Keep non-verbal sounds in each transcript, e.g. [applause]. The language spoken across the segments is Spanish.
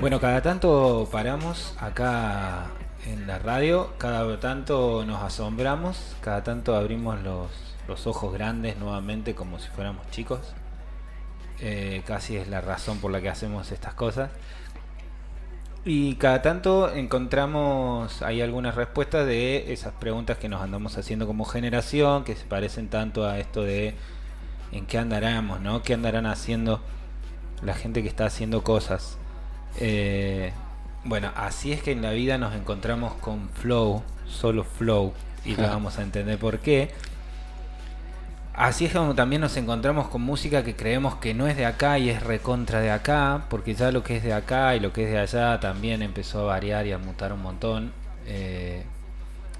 Bueno, cada tanto paramos acá en la radio Cada tanto nos asombramos Cada tanto abrimos los, los ojos grandes nuevamente como si fuéramos chicos. Eh, Casi es la razón por la que hacemos estas cosas y cada tanto encontramos ahí algunas respuestas de esas preguntas que nos andamos haciendo como generación, que se parecen tanto a esto de en qué andaremos, ¿no? ¿Qué andarán haciendo la gente que está haciendo cosas? Eh, bueno, así es que en la vida nos encontramos con flow, solo flow, y lo vamos a entender por qué. Así es como también nos encontramos con música que creemos que no es de acá y es recontra de acá, porque ya lo que es de acá y lo que es de allá también empezó a variar y a mutar un montón. Eh,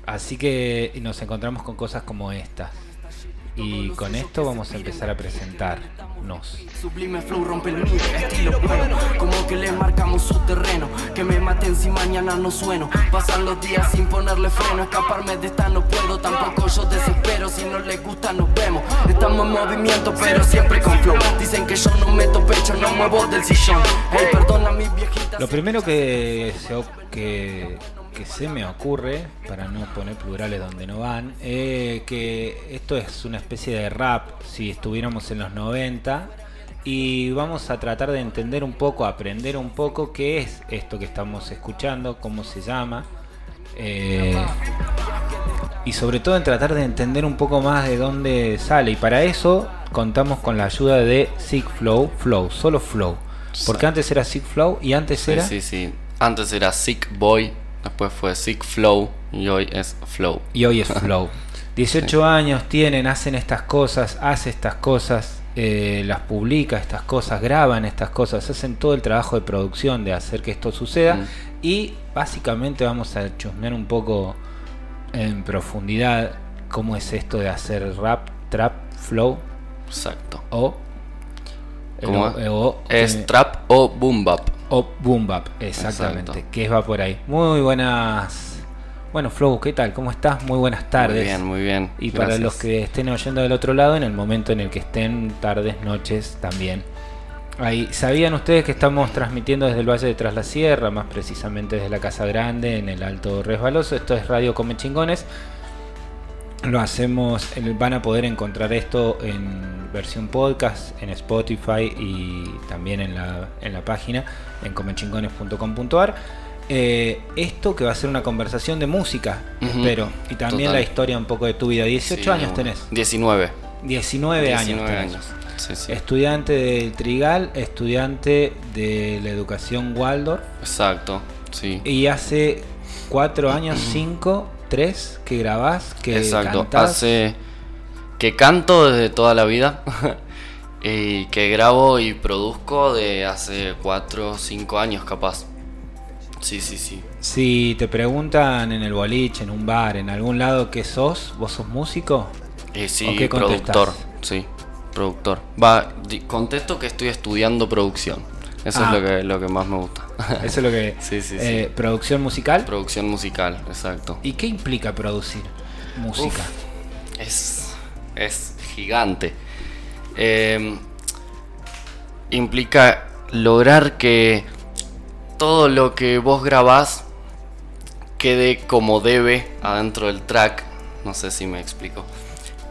así que nos encontramos con cosas como estas. Y con esto vamos a empezar a presentarnos. Sublime flow rompe el estilo bueno. Como que le marcamos su terreno. Que me maten si mañana no sueno. Pasan los días sin ponerle freno. Escaparme de esta no puedo, tampoco yo desespero. Si no les gusta, nos vemos. Estamos en movimiento, pero siempre con flow. Dicen que yo no meto pecho, no muevo del sillón. Hey, perdona mi viejita. Lo primero que, que que se me ocurre, para no poner plurales donde no van, eh, que esto es una especie de rap si estuviéramos en los 90 y vamos a tratar de entender un poco, aprender un poco qué es esto que estamos escuchando, cómo se llama. Eh, y sobre todo en tratar de entender un poco más de dónde sale. Y para eso contamos con la ayuda de Sick Flow, Flow, solo Flow. Porque antes era Sick Flow y antes era. Sí, sí. Antes era Sick Boy Después fue Sick Flow y hoy es Flow. Y hoy es Flow. [laughs] 18 años tienen, hacen estas cosas, hace estas cosas, eh, las publica estas cosas, graban estas cosas, hacen todo el trabajo de producción de hacer que esto suceda. Mm. Y básicamente vamos a chusmear un poco en profundidad cómo es esto de hacer rap, trap, flow. Exacto. O, es trap o boom bap. O Boom Bap, exactamente, que va por ahí. Muy buenas. Bueno, Flow, ¿qué tal? ¿Cómo estás? Muy buenas tardes. Muy bien, muy bien. Y para los que estén oyendo del otro lado, en el momento en el que estén, tardes, noches también. Ahí, ¿Sabían ustedes que estamos transmitiendo desde el Valle de Tras la Sierra, más precisamente desde la Casa Grande, en el Alto Resbaloso? Esto es Radio Come Chingones. Lo hacemos, van a poder encontrar esto en versión podcast, en Spotify y también en la, en la página, en comechingones.com.ar. Eh, esto que va a ser una conversación de música, espero. Y también la historia un poco de tu vida. 18 años tenés. 19. 19, años. años. Estudiante del Trigal, estudiante de la educación Waldorf. Exacto, sí. Y hace 4 años, [clears throat] 5 tres que grabás, que Exacto, hace que canto desde toda la vida [laughs] y que grabo y produzco de hace cuatro o cinco años capaz. Sí, sí, sí. Si te preguntan en el boliche, en un bar, en algún lado qué sos, ¿vos sos músico? Eh, sí, productor, sí, productor. Va, contesto que estoy estudiando producción. Eso es ah. lo que, lo que más me gusta. [laughs] Eso es lo que... [laughs] sí, sí, eh, ¿Producción musical? Producción musical, exacto. ¿Y qué implica producir música? es, es gigante. Em, implica lograr que todo lo que vos grabás quede como debe adentro del track. No sé si me explico.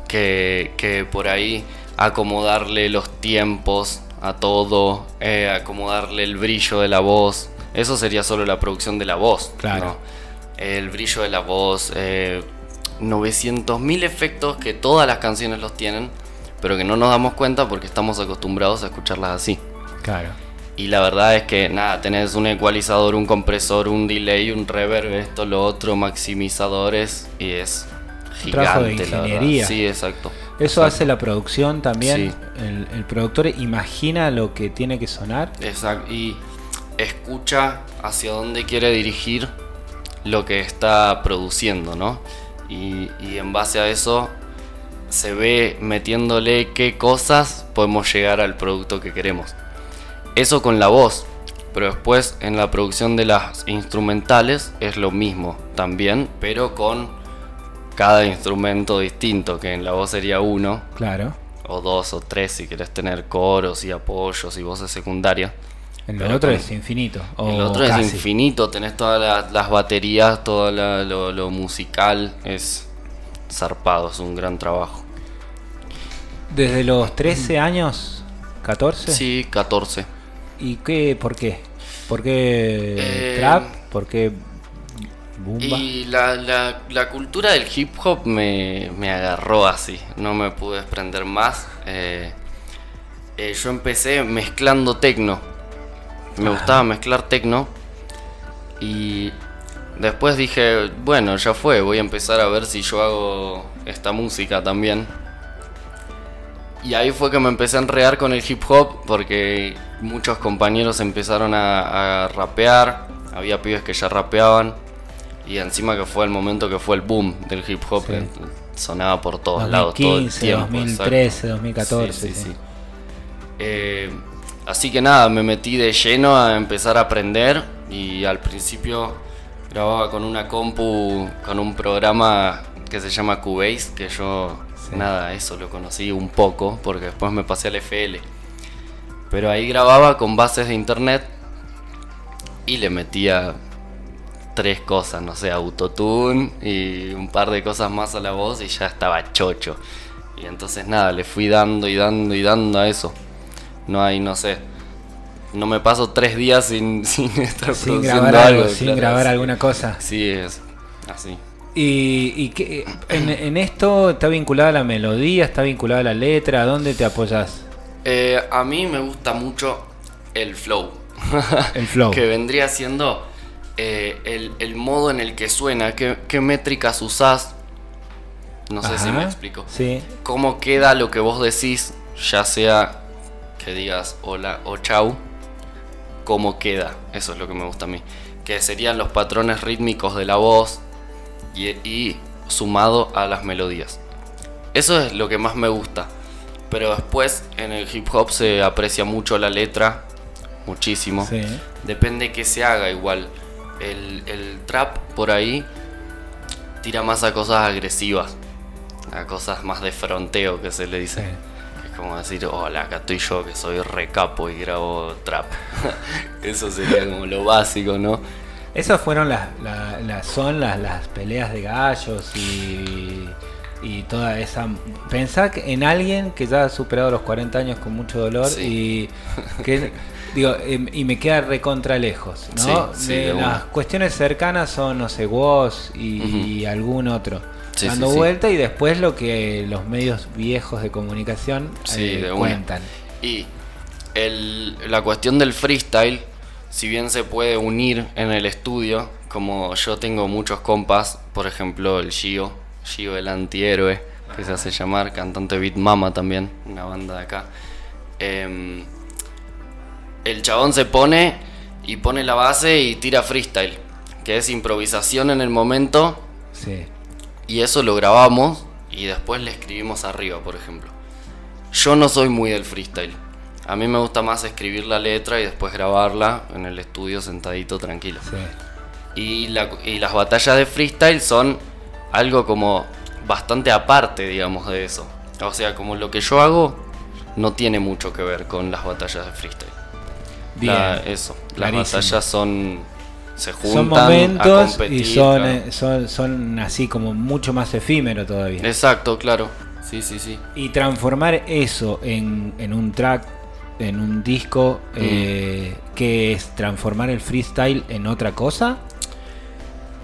Que, que por ahí acomodarle los tiempos, a todo, eh, acomodarle el brillo de la voz. Eso sería solo la producción de la voz. Claro. El brillo de la voz, eh, 900.000 efectos que todas las canciones los tienen, pero que no nos damos cuenta porque estamos acostumbrados a escucharlas así. Claro. Y la verdad es que nada, tenés un ecualizador, un compresor, un delay, un reverb, esto, lo otro, maximizadores y es gigante. de ingeniería. Sí, exacto. Eso hace la producción también. El, productor imagina lo que tiene que sonar. Exacto. Y escucha hacia dónde quiere dirigir lo que está produciendo, ¿no? Y, y en base a eso se ve metiéndole qué cosas podemos llegar al producto que queremos. Eso con la voz. pero después en la producción de las instrumentales es lo mismo también, pero con cada instrumento distinto, que en la voz sería uno. Claro. O dos o tres si querés tener coros y apoyos y voces secundarias. En el otro es infinito. el otro es infinito, tenés todas las, baterías, todo lo, musical, es zarpado, es un gran trabajo. ¿Desde los 13 años? ¿14? Sí, 14. ¿Y qué? ¿Por qué? ¿Por qué eh, trap? ¿Por qué Bumba? Y la, la, cultura del hip hop me, me, agarró así, no me pude desprender más. Eh, eh, yo empecé mezclando tecno, me gustaba mezclar tecno y después dije, bueno, ya fue, voy a empezar a ver si yo hago esta música también. Y ahí fue que me empecé a enredar con el hip hop porque muchos compañeros empezaron a, rapear, había pibes que ya rapeaban y encima que fue el momento que fue el boom del hip hop, sonaba por todos lados todo el tiempo. 2013, 2014. Sí, eh, así que nada, me metí de lleno a empezar a aprender y al principio grababa con una compu, con un programa que se llama Cubase, que yo nada, eso lo conocí un poco porque después me pasé al FL. Pero ahí grababa con bases de internet y le metía tres cosas, no sé, autotune y un par de cosas más a la voz y ya estaba chocho. Y entonces nada, le fui dando y dando y dando a eso. No hay, no sé, no me paso tres días sin, [laughs] sin estar sin grabar algo, sin grabar alguna cosa. Sí, es así. ¿Y, y que, en, en, esto está vinculada la melodía, está vinculada la letra? ¿Dónde te apoyas? Eh, a mí me gusta mucho el flow. El flow. [laughs] que vendría siendo eh, el, modo en el que suena, qué, métricas usás. No sé si me explico. Sí. Cómo queda lo que vos decís, ya sea que digas hola o chau, cómo queda. Eso es lo que me gusta a mí. Que serían los patrones rítmicos de la voz y, y sumado a las melodías. Eso es lo que más me gusta. Pero después en el hip hop se aprecia mucho la letra, muchísimo. Depende que se haga igual. El, trap por ahí tira más a cosas agresivas, a cosas más de fronteo que se le dice. Es como decir, hola, acá estoy yo que soy recapo y grabo trap. [laughs] Eso sería como lo básico, ¿no? Esas fueron las, son las, las peleas de gallos y, y toda esa... Pensá en alguien que ya ha superado los 40 años con mucho dolor y que [laughs] Digo, em, y me queda recontra lejos, ¿no? las cuestiones cercanas son, no sé, vos y, algún otro. dando vuelta y después lo que los medios viejos de comunicación eh, cuentan. Y la cuestión del freestyle, si bien se puede unir en el estudio, como yo tengo muchos compas, por ejemplo el Gio, Gio el antihéroe, que se hace llamar, cantante Beat Mama también, una banda de acá. Eh, el chabón se pone y pone la base y tira freestyle, que es improvisación en el momento. Sí. Y eso lo grabamos y después le escribimos arriba, por ejemplo. Yo no soy muy del freestyle. A mí me gusta más escribir la letra y después grabarla en el estudio sentadito tranquilo. Sí. Y, y las batallas de freestyle son algo como bastante aparte, digamos, de eso. O sea, como lo que yo hago no tiene mucho que ver con las batallas de freestyle eso, las batallas son se juntan son momentos y son, eh, son, son así como mucho más efímero todavía. Exacto, claro. Sí, sí, sí. Y transformar eso en, en un track, en un disco, mm. eh, que es transformar el freestyle en otra cosa.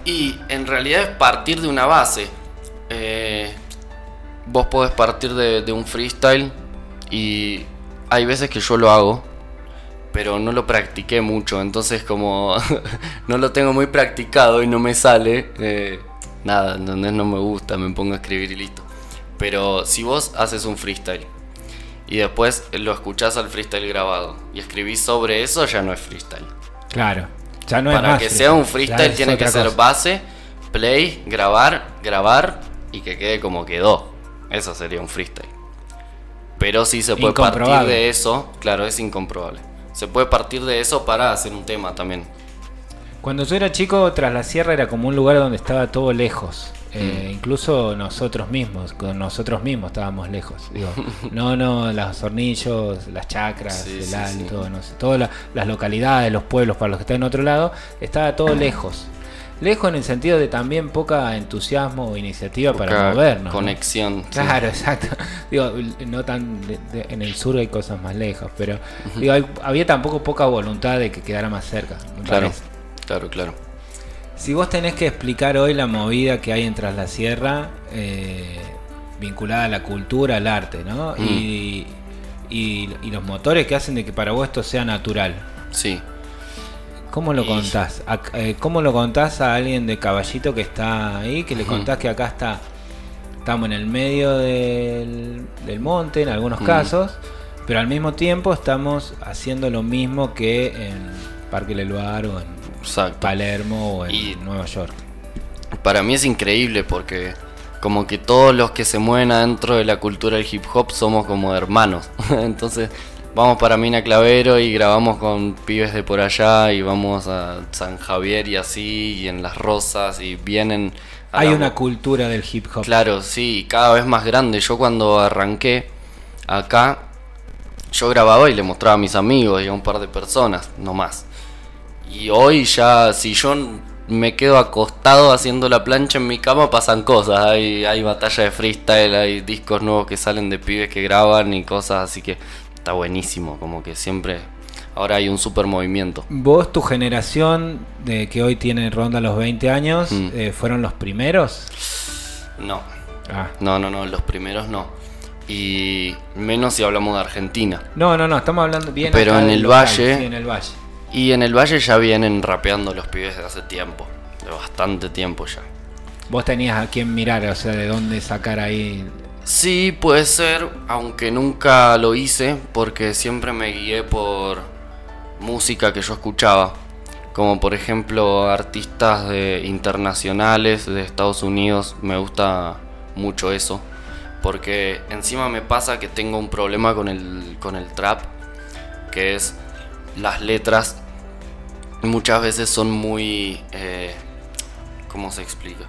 Y en realidad es partir de una base. Eh, vos podés partir de, un freestyle y hay veces que yo lo hago pero no lo practiqué mucho, entonces como [laughs] no lo tengo muy practicado y no me sale, eh, nada, entonces no me gusta, me pongo a escribir y listo. Pero si vos haces un freestyle y después lo escuchás al freestyle grabado y escribís sobre eso, ya no es freestyle. Claro, ya no es Para que sea un freestyle tiene que ser base, play, grabar, grabar y que quede como quedó. Eso sería un freestyle. Pero si se puede partir de eso, claro, es incomprobable. se puede partir de eso para hacer un tema también. Cuando yo era chico, Tras la Sierra era como un lugar donde estaba todo lejos. Eh, Mm. Incluso nosotros mismos, con nosotros mismos estábamos lejos. Digo, [laughs] no, no, los hornillos, las chacras, Sí, el sí, alto, no sé, todas la- las localidades, los pueblos para los que están en otro lado, estaba todo lejos. Lejos en el sentido de también poca entusiasmo o iniciativa para movernos. ¿no? Conexión. Claro, [laughs] exacto. Digo, no tan de- de- en el sur hay cosas más lejos, pero digo, hay- había tampoco poca voluntad de que quedara más cerca. Claro, parece. claro, claro. Si vos tenés que explicar hoy la movida que hay en Tras la Sierra, eh, vinculada a la cultura, al arte, ¿no? Mm. Y, y- y los motores que hacen de que para vos esto sea natural. Sí. ¿Cómo lo Y- contás? A- eh, ¿Cómo lo contás a alguien de caballito que está ahí? Que le contás que acá está, estamos en el medio del, del monte en algunos Mm. casos, pero al mismo tiempo estamos haciendo lo mismo que en Parque Leluar o en Exacto. Palermo o en Y- Nueva York. Para mí es increíble porque como que todos los que se mueven adentro de la cultura del hip hop somos como hermanos. [laughs] Entonces vamos para Mina Clavero y grabamos con pibes de por allá y vamos a San Javier y así y en Las Rosas y vienen... a Hay la- una cultura del hip hop. Claro, sí, cada vez más grande. Yo cuando arranqué acá, yo grababa y le mostraba a mis amigos y a un par de personas, no más. Y hoy ya, si yo me quedo acostado haciendo la plancha en mi cama, pasan cosas. Hay, hay batalla de freestyle, hay discos nuevos que salen de pibes que graban y cosas, así que está buenísimo, como que siempre... Ahora hay un super movimiento. Vos, tu generación, de que hoy tiene ronda los 20 años, Mm. eh, ¿fueron los primeros? No, Ah. no, no, no, los primeros no. Y menos si hablamos de Argentina. No, no, no, estamos hablando bien Pero en el local, valle- sí, en el valle. Y en el valle ya vienen rapeando los pibes de hace tiempo, de bastante tiempo ya. Vos tenías a quién mirar, o sea, de dónde sacar ahí. Sí, puede ser, aunque nunca lo hice, porque siempre me guié por música que yo escuchaba. Como por ejemplo artistas de, internacionales de Estados Unidos, me gusta mucho eso. Porque encima me pasa que tengo un problema con el, con el trap, que es las letras muchas veces son muy... Eh, ¿Cómo se explica?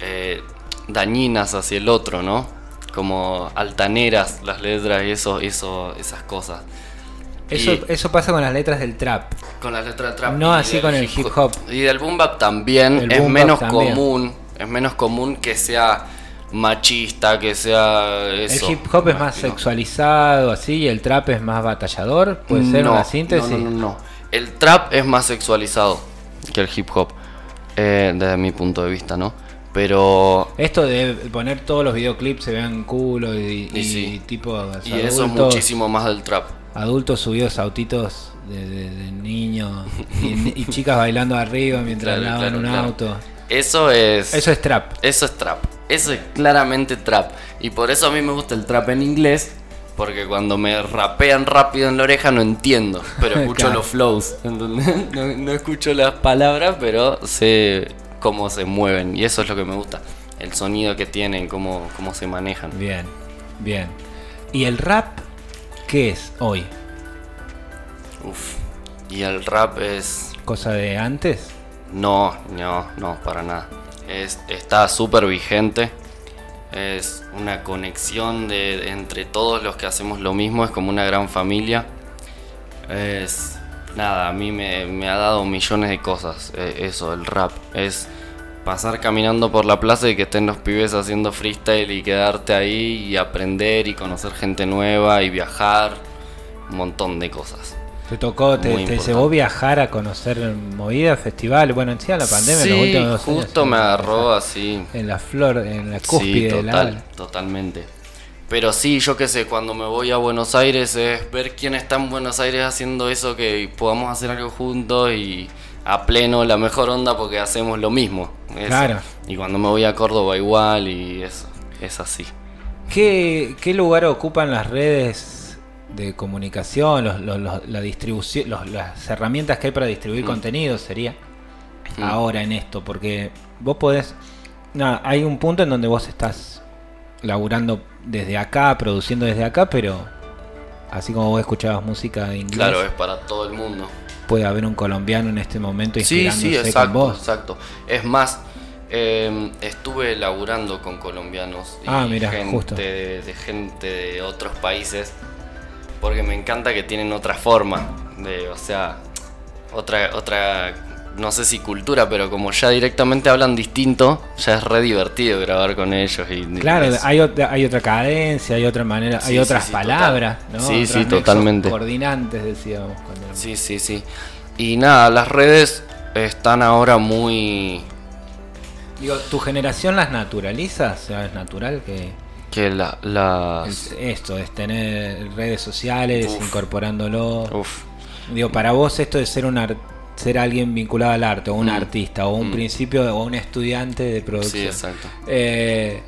Eh, dañinas hacia el otro, ¿no? Como altaneras las letras y eso, eso, esas cosas. Eso, Y- eso pasa con las letras del trap. Con las letras de trap. No así del con el hip hop. Y del boom bap también El es menos también. común. Es menos común que sea machista, que sea eso. el hip hop es más sexualizado, así, y el trap es más batallador. Puede ser No, una síntesis. No, no, no, no. El trap es más sexualizado que el hip hop. eh, desde mi punto de vista, ¿no? Pero. Esto de poner todos los videoclips se vean culo y, Y y sí. tipo Y eso es muchísimo más del trap. adultos subidos autitos de, de- de niños [laughs] y, chicas bailando arriba mientras Claro, claro, un claro. auto. Eso es. Eso es trap. Eso es trap. Eso es claramente trap. Y por eso a mí me gusta el trap en inglés. Porque cuando me rapean rápido en la oreja no entiendo. Pero [laughs] escucho Claro. los flows. ¿entendés? [laughs] No, no escucho las palabras, pero sé cómo se mueven. Y eso es lo que me gusta. El sonido que tienen, cómo, cómo se manejan. Bien, bien. ¿Y el rap qué es hoy? Uf. Y el rap es. ¿Cosa de antes? No, no, no, para nada. Es, está súper vigente. Es una conexión de, entre todos los que hacemos lo mismo. Es como una gran familia. Es. Nada, a mí me, me ha dado millones de cosas. eh, eso, el rap. Es pasar caminando por la plaza y que estén los pibes haciendo freestyle y quedarte ahí y aprender y conocer gente nueva y viajar. Un montón de cosas. ¿Te tocó, te, te llevó viajar a conocer movidas, festivales? Bueno, en sí, la pandemia, en los sí, últimos dos justo sí, me agarró así. En la flor, en la Sí, cúspide de la total, totalmente. Pero sí, yo qué sé, cuando me voy a Buenos Aires es ver quién está en Buenos Aires haciendo eso, que podamos hacer algo juntos y a pleno la mejor onda porque hacemos lo mismo. eso. Claro. Y cuando me voy a Córdoba igual y eso, es así. ¿Qué, qué lugar ocupan las redes de comunicación, los, los- los- la distribución, los- las herramientas que hay para distribuir Mm. contenido sería Mm. ahora en esto? Porque vos podés, nada, hay un punto en donde vos estás laburando desde acá, produciendo desde acá, pero Así como vos escuchabas música de inglés. Claro, es para todo el mundo. Puede haber un colombiano en este momento Sí, inspirándose sí, con exacto, vos. exacto. Es más, eh, estuve laburando con colombianos y Ah, mira, gente, justo. De, de gente de otros países porque me encanta que tienen otra forma de, o sea, otra, otra, no sé si cultura, pero como ya directamente hablan distinto, ya es re divertido grabar con ellos y Claro, es- hay otra, hay otra cadencia, hay otra manera, Sí, hay otras sí, palabras, total. ¿no? Sí, sí, totalmente. Coordinantes, decíamos. Cuando Sí, sí, sí. Y nada, las redes están ahora muy Digo, ¿tu generación las naturaliza? O sea, es natural que que la, las esto es tener redes sociales, Uf. incorporándolo. uf, Digo, para vos esto de ser un ser alguien vinculado al arte, o un Mm. artista, o un Mm. principio, o un estudiante de sí, producción. exacto. Eh,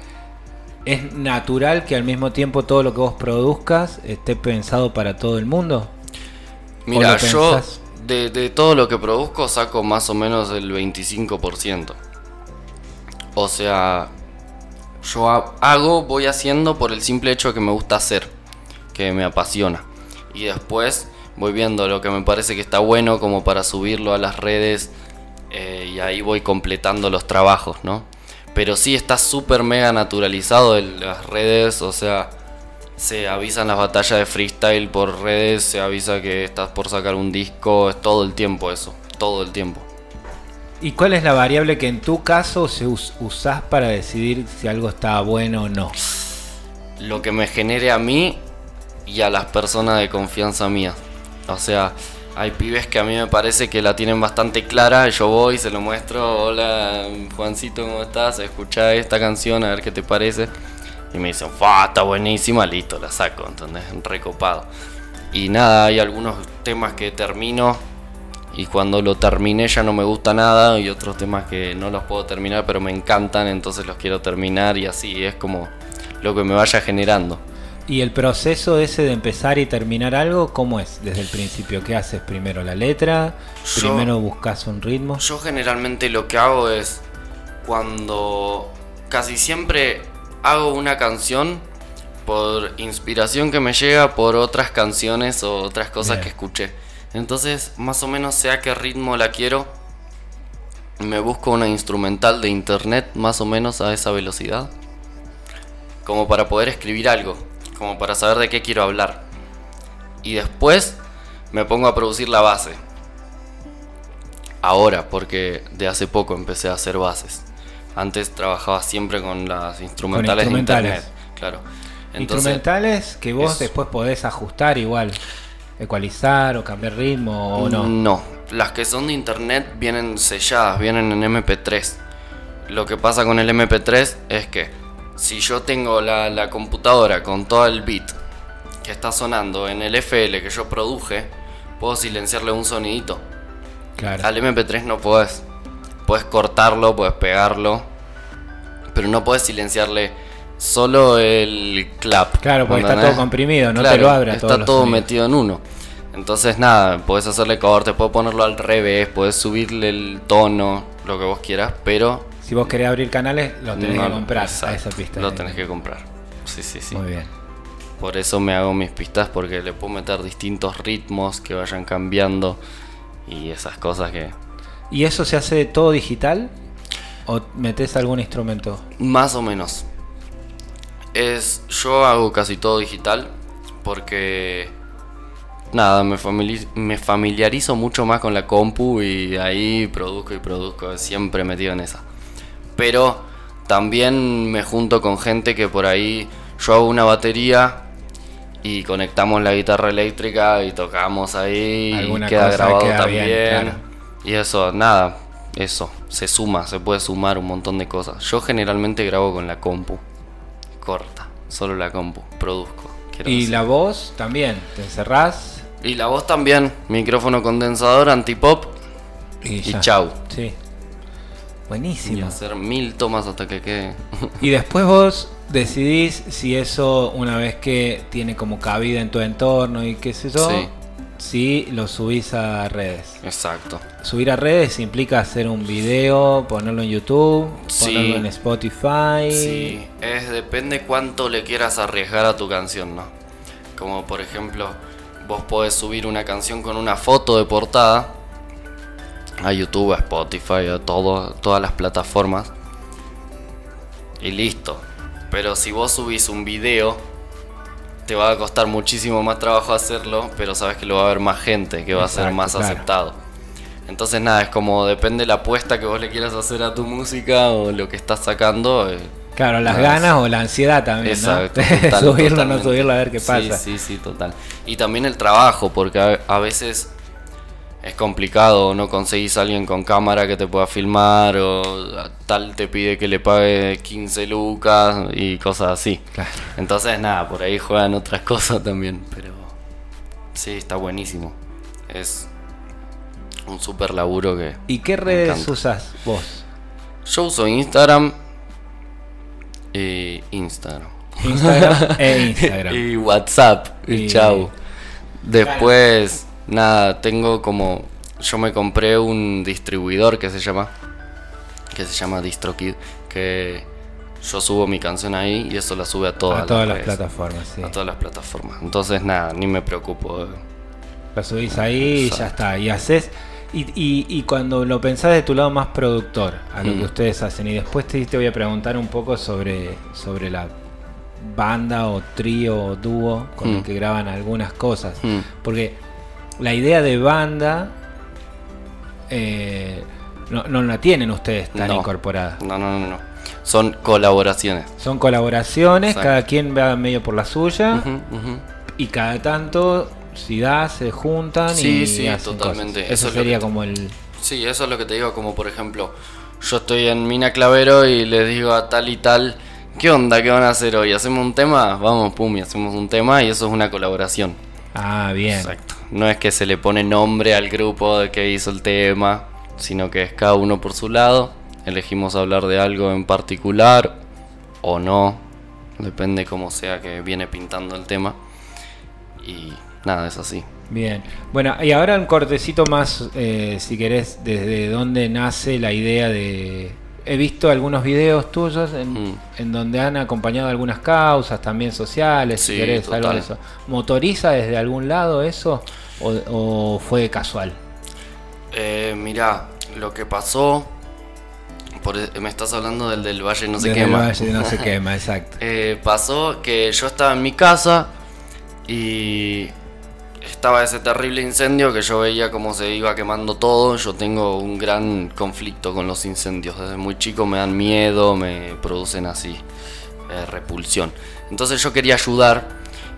¿Es natural que al mismo tiempo todo lo que vos produzcas esté pensado para todo el mundo? Mira, yo de, de todo lo que produzco saco más o menos el 25%. O sea, yo ha- hago, voy haciendo por el simple hecho que me gusta hacer, que me apasiona. Y después voy viendo lo que me parece que está bueno como para subirlo a las redes eh, y ahí voy completando los trabajos, ¿no? Pero sí está súper mega naturalizado en las redes, o sea, se avisan las batallas de freestyle por redes, se avisa que estás por sacar un disco, es todo el tiempo eso, todo el tiempo. ¿Y cuál es la variable que en tu caso se us- usás para decidir si algo está bueno o no? Lo que me genere a mí y a las personas de confianza mía. O sea, hay pibes que a mí me parece que la tienen bastante clara, yo voy, se lo muestro, hola Juancito, ¿cómo estás? Escucha esta canción, a ver qué te parece. Y me dicen, ¡fa! Está buenísima, listo, la saco, ¿entendés? Recopado. Y nada, hay algunos temas que termino y cuando lo terminé ya no me gusta nada y otros temas que no los puedo terminar pero me encantan, entonces los quiero terminar y así es como lo que me vaya generando. ¿Y el proceso ese de empezar y terminar algo, cómo es desde el principio? ¿Qué haces? ¿Primero la letra? Yo- ¿Primero buscas un ritmo? Yo generalmente lo que hago es cuando casi siempre hago una canción por inspiración que me llega por otras canciones o otras cosas Bien. que escuché. Entonces, más o menos sé a qué ritmo la quiero. Me busco una instrumental de internet más o menos a esa velocidad. Como para poder escribir algo. Como para saber de qué quiero hablar. Y después me pongo a producir la base. Ahora, porque de hace poco empecé a hacer bases. Antes trabajaba siempre con las instrumentales, instrumentales. de internet. Claro. Entonces, Instrumentales que vos es- después podés ajustar igual, ecualizar o cambiar ritmo o no. No, las que son de internet vienen selladas, vienen en MP3. Lo que pasa con el MP3 es que si yo tengo la, la computadora con todo el beat que está sonando en el FL que yo produje, puedo silenciarle un sonidito. Claro. Al MP3 no puedes. Puedes cortarlo, puedes pegarlo, pero no puedes silenciarle solo el clap. Claro, porque está todo comprimido, no te lo abre a Está todo sonidos. metido en uno. Entonces, nada, puedes hacerle corte, puedes ponerlo al revés, puedes subirle el tono, lo que vos quieras, pero. Si vos querés abrir canales, lo tenés no- que comprar exacto, a esa pista. Lo tenés que comprar. Sí, sí, sí. Muy bien. Por eso me hago mis pistas, porque le puedo meter distintos ritmos que vayan cambiando y esas cosas que. ¿Y eso se hace todo digital? ¿O metes algún instrumento? Más o menos. Es. Yo hago casi todo digital. Porque. Nada, me, famili- me familiarizo mucho más con la compu y ahí produzco y produzco. Siempre metido en esa. Pero también me junto con gente que por ahí. Yo hago una batería. Y conectamos la guitarra eléctrica y tocamos ahí. Alguna y queda grabado queda también. bien, claro. Y eso, nada, eso, se suma, se puede sumar un montón de cosas. Yo generalmente grabo con la compu, corta, solo la compu, produzco. Y decir. la voz también, te encerrás y la voz también, micrófono condensador, antipop y, y chau. Sí. Y Buenísimo. hacer mil tomas hasta que quede. Y después vos decidís si eso, una vez que tiene como cabida en tu entorno y qué sé yo, Sí. Si lo subís a redes. Exacto. Subir a redes implica hacer un video, ponerlo en YouTube, Sí. ponerlo en Spotify. Sí, es depende cuánto le quieras arriesgar a tu canción, ¿no? Como por ejemplo, vos podés subir una canción con una foto de portada a YouTube, a Spotify, a todo, todas las plataformas. Y listo. Pero si vos subís un video, te va a costar muchísimo más trabajo hacerlo, pero sabes que lo va a ver más gente, que va a ser más claro. aceptado. Entonces nada, es como depende de la apuesta que vos le quieras hacer a tu música o lo que estás sacando. eh, Claro, las ganas o la ansiedad también, Exacto. ¿no? [laughs] total, subirlo o no subirlo a ver qué pasa. Sí, sí, sí, total. Y también el trabajo, porque a, a veces es complicado, no conseguís a alguien con cámara que te pueda filmar o tal te pide que le pague 15 lucas y cosas así. Claro. Entonces nada, por ahí juegan otras [laughs] cosas también, pero sí, está buenísimo. Es un super laburo que... ¿Y qué redes usas vos? Yo uso Instagram y Instagram. Instagram e [laughs] Instagram. Y WhatsApp, y, Y- chau. Después, nada, tengo como. Yo me compré un distribuidor que se llama. Que se llama DistroKid. Que yo subo mi canción ahí y eso la sube a todas, a todas las plataformas, sí. A todas las plataformas. Entonces, nada, ni me preocupo. Lo subís ahí y ya está. Y haces. Y, y, y cuando lo pensás de tu lado más productor, a lo Mm. que ustedes hacen, y después te, te voy a preguntar un poco sobre, sobre la banda o trío o dúo con el Mm. que graban algunas cosas. Mm. Porque la idea de banda eh, no, no la tienen ustedes tan No. incorporada. No, no, no, no. Son colaboraciones. Son colaboraciones, Exacto. cada quien va medio por la suya y cada tanto, si da, se juntan Sí, y sí, hacen totalmente. cosas. Eso sería como el... Sí, eso es lo que te digo, como por ejemplo, yo estoy en Mina Clavero y les digo a tal y tal, ¿qué onda? ¿Qué van a hacer hoy? ¿Hacemos un tema? Vamos, pum, y hacemos un tema y eso es una colaboración. Ah, bien. Exacto. No es que se le pone nombre al grupo de que hizo el tema, sino que es cada uno por su lado. Elegimos hablar de algo en particular o no, depende cómo sea que viene pintando el tema. Y nada, es así. Bien. Bueno, y ahora un cortecito más, eh, si querés, desde dónde nace la idea de... He visto algunos videos tuyos en, Mm. en donde han acompañado algunas causas también sociales, si Sí, algo de eso. ¿Motoriza desde algún lado eso o, o fue casual? Eh, mira, lo que pasó. por e- me estás hablando del del Valle no se quema. Valle no se [laughs] quema, exacto. Eh, pasó que yo estaba en mi casa y estaba ese terrible incendio que yo veía cómo se iba quemando todo. Yo tengo un gran conflicto con los incendios. Desde muy chico me dan miedo, me producen así eh, repulsión. Entonces yo quería ayudar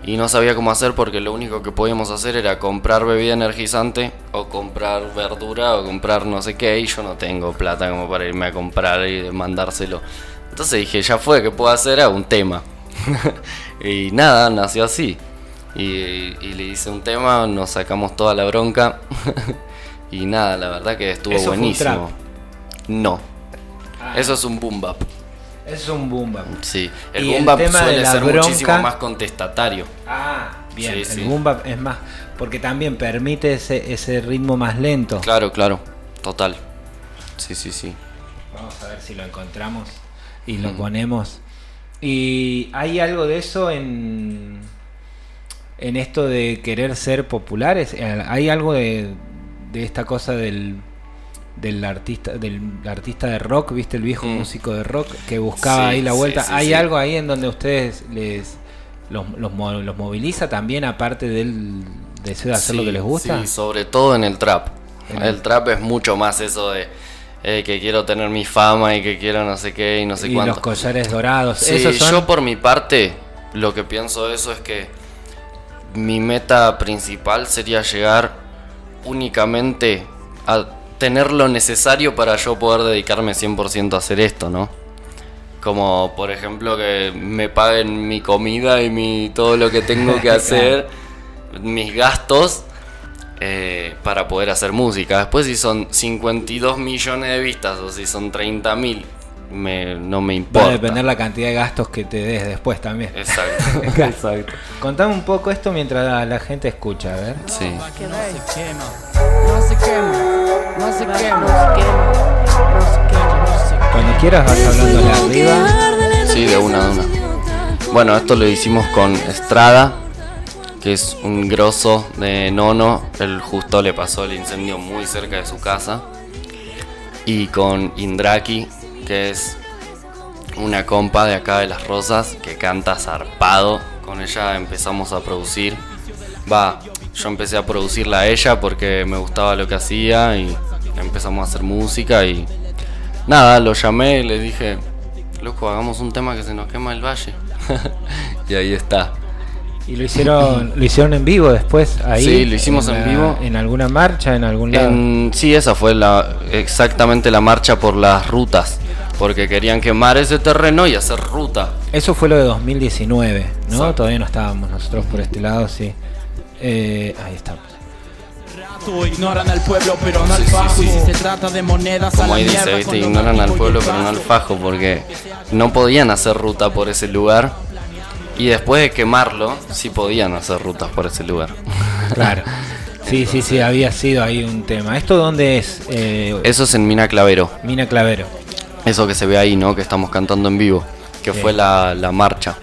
y no sabía cómo hacer porque lo único que podíamos hacer era comprar bebida energizante o comprar verdura o comprar no sé qué y yo no tengo plata como para irme a comprar y mandárselo. Entonces dije, ya fue, ¿qué puedo hacer? Hago un tema. [laughs] y nada, nació así. Y, y le hice un tema, nos sacamos toda la bronca. [laughs] y nada, la verdad que estuvo Eso fue un buenísimo. trap. No, eso es un boom bap. Es un boom bap. Sí, el Y boom bap suele ser muchísimo más contestatario. Ah, bien. Sí, el sí. boom bap es más, porque también permite ese, ese ritmo más lento. Claro, claro, total. Sí, sí, sí. Vamos a ver si lo encontramos y lo ponemos. Y hay algo de eso en en esto de querer ser populares. Eh, Hay algo de, de esta cosa del del artista del artista de rock, viste el viejo Mm. músico de rock que buscaba Sí, ahí la vuelta. sí, hay algo ahí en donde ustedes les los, los, los moviliza también aparte del deseo de hacer lo que les gusta. Sí, sobre todo en el trap. En el trap es mucho más eso de eh, que quiero tener mi fama y que quiero no sé qué y no sé y cuánto. los collares dorados. Sí, Esos son- yo por mi parte, lo que pienso de eso es que mi meta principal sería llegar únicamente a tener lo necesario para yo poder dedicarme 100% a hacer esto, ¿no? Como por ejemplo que me paguen mi comida y mi todo lo que tengo que [laughs] hacer, mis gastos eh, para poder hacer música. Después si son 52 millones de vistas o si son 30 mil, me, no me importa. Va a depender la cantidad de gastos que te des después también. Exacto. [laughs] Exacto. Contame un poco esto mientras la, la gente escucha, a ver. Sí. que no se quema, no se quema, no se quema, no se quema, no se quema, no se quema. Cuando quieras vas hablando de arriba. Sí, de una, de una. Bueno, esto lo hicimos con Estrada, que es un grosso de Nono. Él justo le pasó el incendio muy cerca de su casa. Y con Indraki, que es una compa de acá de Las Rosas, que canta zarpado. Con ella empezamos a producir. Va, yo empecé a producirla a ella porque me gustaba lo que hacía y empezamos a hacer música y nada, lo llamé y le dije, loco, hagamos un tema que se nos quema el valle. [laughs] y ahí está. ¿Y lo hicieron, lo hicieron en vivo después? Ahí, Sí, lo hicimos en vivo. ¿En alguna marcha, en algún lado? En- sí, esa fue la, exactamente la marcha por las rutas. Porque querían quemar ese terreno y hacer ruta. Eso fue lo de 2019, ¿no? Exacto. Todavía no estábamos nosotros por este lado, sí. Eh, ahí estamos. Ignoran al pueblo, pero no al fajo. si se trata de monedas, a Como ahí dice, ¿viste? ignoran al pueblo pero no al fajo. fajo porque no podían hacer ruta por ese lugar. Y después de quemarlo, sí podían hacer rutas por ese lugar. [laughs] Claro. Sí, sí, sí, había sido ahí un tema. ¿Esto dónde es? Eh, Eso es en Mina Clavero. Mina Clavero. Eso que se ve ahí, ¿no? Que estamos cantando en vivo. Que Sí. fue la, la marcha.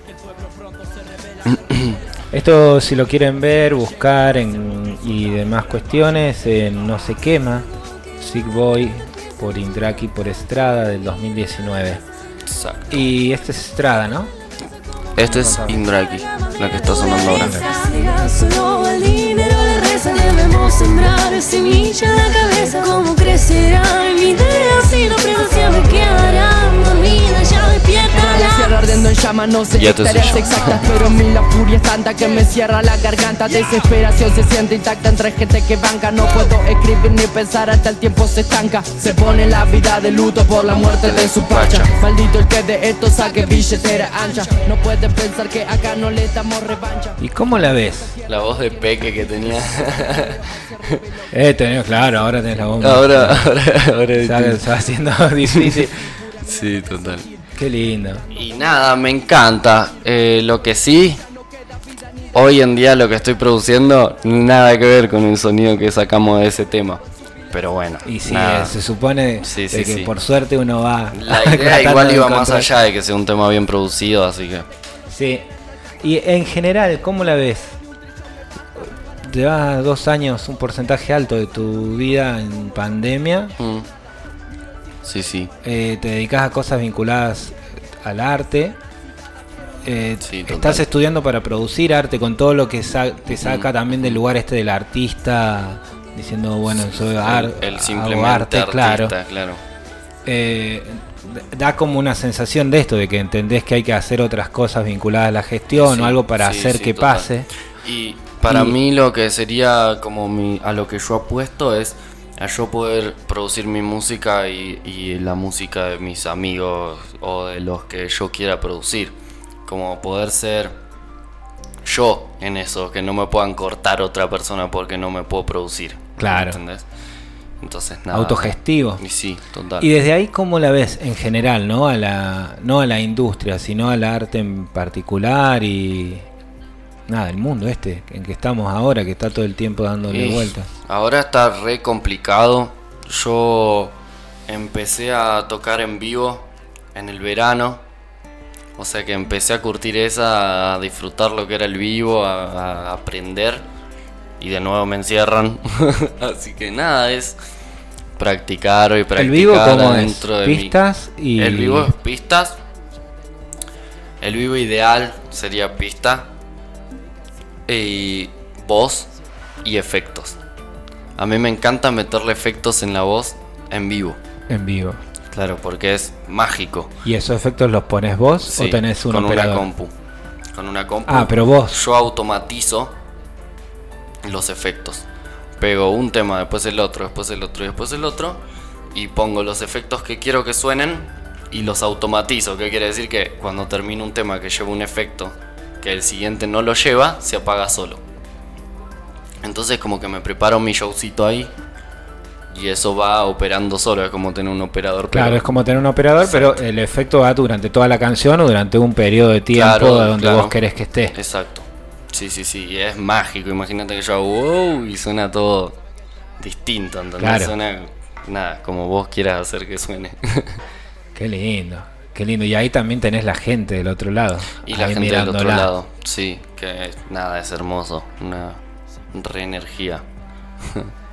[clears throat] Esto si lo quieren ver, buscar en, y demás cuestiones, en No se quema, Sick Boy por Indraki por Estrada del 2019. Exacto. Y este es Estrada, ¿no? Este es Indraki, la que está sonando ahora. Debemos sembrar semilla en la cabeza Cómo crecerá mi idea Si no Get up. Sierra ardiendo en llamas, no sé yo. exactas, pero mi la furia es tanta que me cierra la garganta. Desesperación se siente intacta entre gente que banca. No puedo escribir ni pensar hasta el tiempo se estanca. Se pone la vida de luto por la muerte de su pacha. Maldito el que de esto saque billetera ancha. No puede pensar que acá no le damos revancha. ¿Y cómo la ves? La voz de Peque que tenía. [laughs] Eh, tenés, claro, ahora tenés la bomba. ahora, ahora, ahora. va haciendo difícil. Sí, total. Qué lindo. Y nada, me encanta. Eh, lo que sí, hoy en día lo que estoy produciendo, nada que ver con el sonido que sacamos de ese tema. Pero bueno, Y sí, nada. eh, se supone Sí, de sí, que sí. por suerte uno va. La [laughs] idea igual iba más allá de que sea un tema bien producido, así que. Sí. Y en general, ¿cómo la ves? Llevas dos años, un porcentaje alto de tu vida en pandemia. mm. Sí, sí. eh, te dedicas a cosas vinculadas al arte. eh, Sí, total. estás estudiando para producir arte con todo lo que sa- te saca también del lugar este del artista, diciendo, bueno, soy ar- el, simplemente arte, artista, claro. claro. Eh, da como una sensación de esto, de que entendés que hay que hacer otras cosas vinculadas a la gestión Sí, o algo para sí, hacer sí, que total. pase. Y para Y- mí lo que sería como mi, a lo que yo apuesto es a yo poder producir mi música y, y la música de mis amigos o de los que yo quiera producir. Como poder ser yo en eso, que no me puedan cortar otra persona porque no me puedo producir. Claro. ¿Entendés? Entonces, nada. Autogestivo. Y sí, total. Y desde ahí, ¿cómo la ves en general? ¿no? A la, no a la industria, sino al arte en particular y. Nada, el mundo este en que estamos ahora, que está todo el tiempo dándole vueltas. Ahora está re complicado. Yo empecé a tocar en vivo en el verano. O sea que empecé a curtir esa, a disfrutar lo que era el vivo, a, a aprender. Y de nuevo me encierran. [laughs] Así que nada, es practicar y practicar ¿El vivo cómo es? dentro de mí. ¿Pistas? Y... El vivo es pistas. El vivo ideal sería pista. Y voz y efectos. A mí me encanta meterle efectos en la voz en vivo. En vivo. Claro, porque es mágico. ¿Y esos efectos los pones vos Sí, o tenés un con operador? una compu. Con una compu. Ah, pero vos. Yo automatizo los efectos. Pego un tema, después el otro, después el otro y después el otro. Y pongo los efectos que quiero que suenen y los automatizo. ¿Qué quiere decir? Que cuando termino un tema que lleva un efecto que el siguiente no lo lleva, se apaga solo. Entonces como que me preparo mi showcito ahí. Y eso va operando solo, es como tener un operador. Claro, pero- es como tener un operador, pero el efecto va durante toda la canción o durante un periodo de tiempo Claro, donde claro. vos querés que esté. Exacto. Sí, sí, sí. Y es mágico. Imagínate que yo hago wow y suena todo distinto. Claro. Suena nada, como vos quieras hacer que suene. [laughs] Qué lindo, qué lindo. Y ahí también tenés la gente del otro lado. y la gente del otro lado. Sí, que nada, es hermoso, una reenergía. [laughs]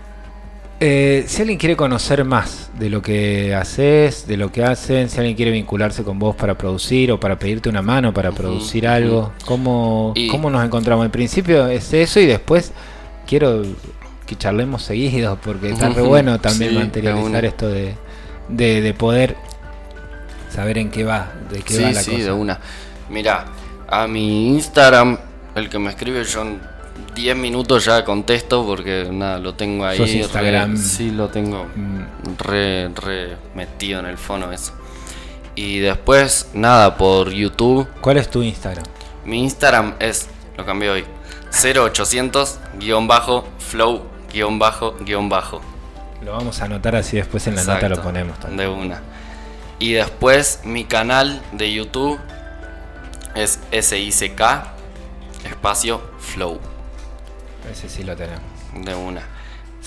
Eh, si alguien quiere conocer más de lo que haces, de lo que hacen, si alguien quiere vincularse con vos para producir o para pedirte una mano para producir algo, ¿cómo, Y- ¿cómo nos encontramos? En principio es eso y después quiero que charlemos seguidos porque está re Ujú, bueno también sí, materializar esto de, de, de poder saber en qué va, de qué va la sí, cosa. de una. Mira, a mi Instagram, el que me escribe, yo en 10 minutos ya contesto porque nada, lo tengo ahí. Sos re- Instagram. sí, lo tengo Mm, re, re metido en el fono eso. Y después, nada, por YouTube. ¿Cuál es tu Instagram? Mi Instagram es, lo cambié hoy, 0800-flow-bajo. Lo vamos a anotar así después en la nota lo ponemos también. De una. Y después mi canal de YouTube es SICK espacio flow. Ese sí lo tenemos. De una.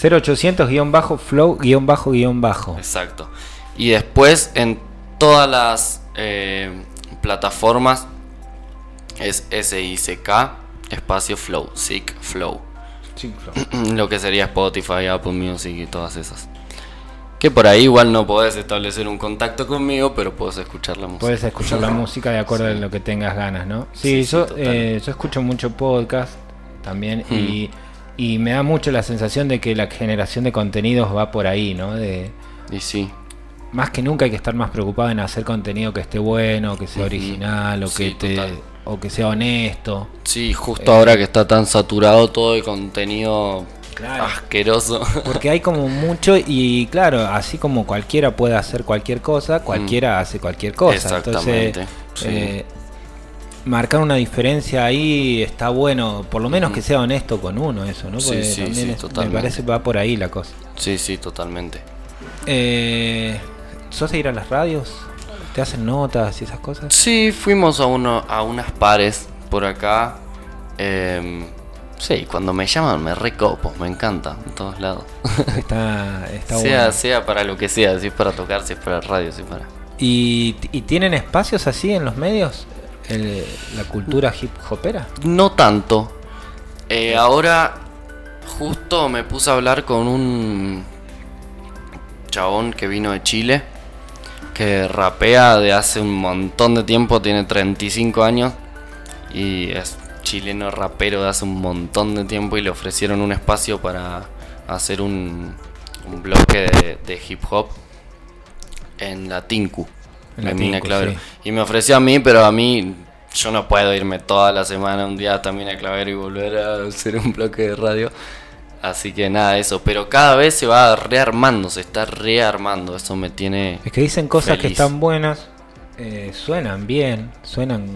0800 guion bajo flow guion bajo guion bajo. Exacto. Y después en todas las eh, plataformas es SICK espacio flow. Sick flow. Flow. [clears throat] lo que sería Spotify, Apple Music y todas esas. Que por ahí igual no podés establecer un contacto conmigo, pero podés escuchar la música. Puedes escuchar la [laughs] música de acuerdo a lo que tengas ganas, ¿no? Sí, Sí, sí, yo, eh, yo escucho mucho podcast también y, y me da mucho la sensación de que la generación de contenidos va por ahí, ¿no? De, Y sí, más que nunca hay que estar más preocupado en hacer contenido que esté bueno, que sea original o que Sí, te total. o que sea honesto. sí, justo ahora que está tan saturado todo de contenido Claro. asqueroso. [laughs] Porque hay como mucho y claro, así como cualquiera puede hacer cualquier cosa, cualquiera hace cualquier cosa. Entonces, Mm. Exactamente, sí. eh, marcar una diferencia ahí está bueno, por lo menos que sea honesto con uno eso, ¿no? Porque sí, también sí, es- me totalmente. parece va por ahí la cosa. sí, sí, totalmente. Eh, ¿Sos de ir a las radios? ¿Te hacen notas y esas cosas? Sí, fuimos a uno a unas pares por acá. em, sí, cuando me llaman me recopo, me encanta, en todos lados. [laughs] Está, está sea, bueno. sea para lo que sea, si es para tocar, si es para radio, si es para... ¿Y, y tienen espacios así en los medios? El- la cultura hip hopera. No tanto. Eh, ahora justo me puse a hablar con un chabón que vino de Chile, que rapea de hace un montón de tiempo, tiene 35 años y es chileno rapero de hace un montón de tiempo y le ofrecieron un espacio para hacer un, un bloque de, de hip hop en la Tinku. En la Mina Clavero. sí. Y me ofreció a mí, pero a mí yo no puedo irme toda la semana, un día también a Clavero y volver a hacer un bloque de radio. Así que nada, eso. Pero cada vez se va rearmando, se está rearmando. Eso me tiene. Es que dicen cosas que están buenas, eh, suenan bien, suenan,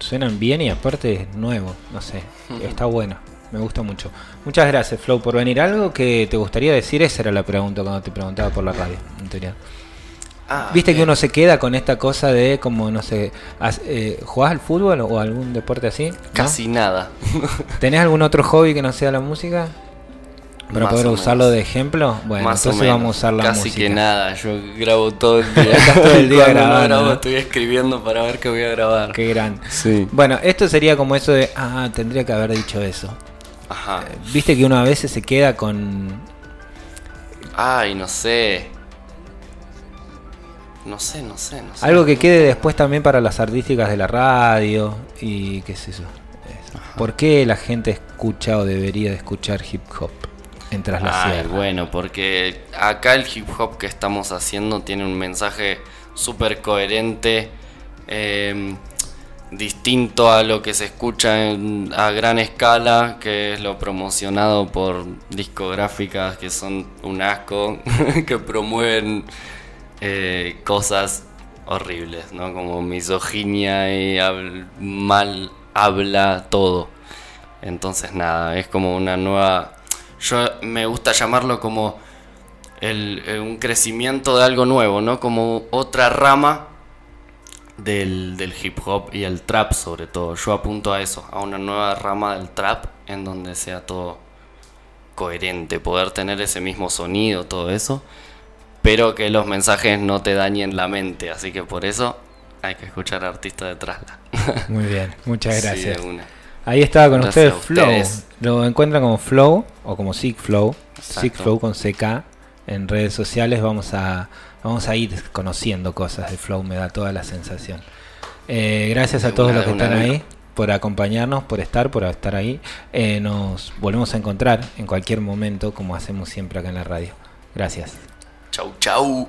suenan bien y aparte es nuevo, no sé, [laughs] está bueno, me gusta mucho. Muchas gracias Flow por venir. ¿Algo que te gustaría decir? Esa era la pregunta cuando te preguntaba por la radio anterior. Ah, Viste que uno se queda con esta cosa de como, no sé, eh, ¿jugás al fútbol o algún deporte así? ¿No? Casi nada. ¿Tenés algún otro hobby que no sea la música? Para poder usarlo menos. de ejemplo. Bueno, Más entonces vamos a usar la Casi música. que nada. Yo grabo todo el día. [laughs] Todo el día no grabando, estoy escribiendo para ver qué voy a grabar. Qué gran. Sí. Bueno, esto sería como eso de, ah, tendría que haber dicho eso. Ajá. Viste que uno a veces se queda con... Ay, no sé. No sé, no sé, no sé. Algo que quede después también para las artísticas de la radio y qué sé yo. Es- ¿Por qué la gente escucha o debería de escuchar hip hop en Tras bueno, porque acá el hip hop que estamos haciendo tiene un mensaje súper coherente, eh, distinto a lo que se escucha a gran escala, que es lo promocionado por discográficas que son un asco, [laughs] que promueven eh, cosas horribles, ¿no? Como misoginia y mal habla todo. Entonces nada, es como una nueva... Yo me gusta llamarlo como el, eh, un crecimiento de algo nuevo, ¿no? Como otra rama del, del hip hop y el trap sobre todo. Yo apunto a eso, a una nueva rama del trap en donde sea todo coherente, poder tener ese mismo sonido, todo eso, pero que los mensajes no te dañen la mente, así que por eso hay que escuchar a artistas detrás. Muy bien, muchas gracias. de. Ahí estaba con ustedes Flow. ustedes. Lo encuentran como Flow o como Sig Flow. Exacto. Sig Flow con CK en redes sociales. Vamos a, vamos a ir conociendo cosas de Flow, me da toda la sensación. Eh, gracias a todos los que están ahí por acompañarnos, por estar, por estar ahí. Eh, nos volvemos a encontrar en cualquier momento, como hacemos siempre acá en la radio. Gracias. Chau, chau.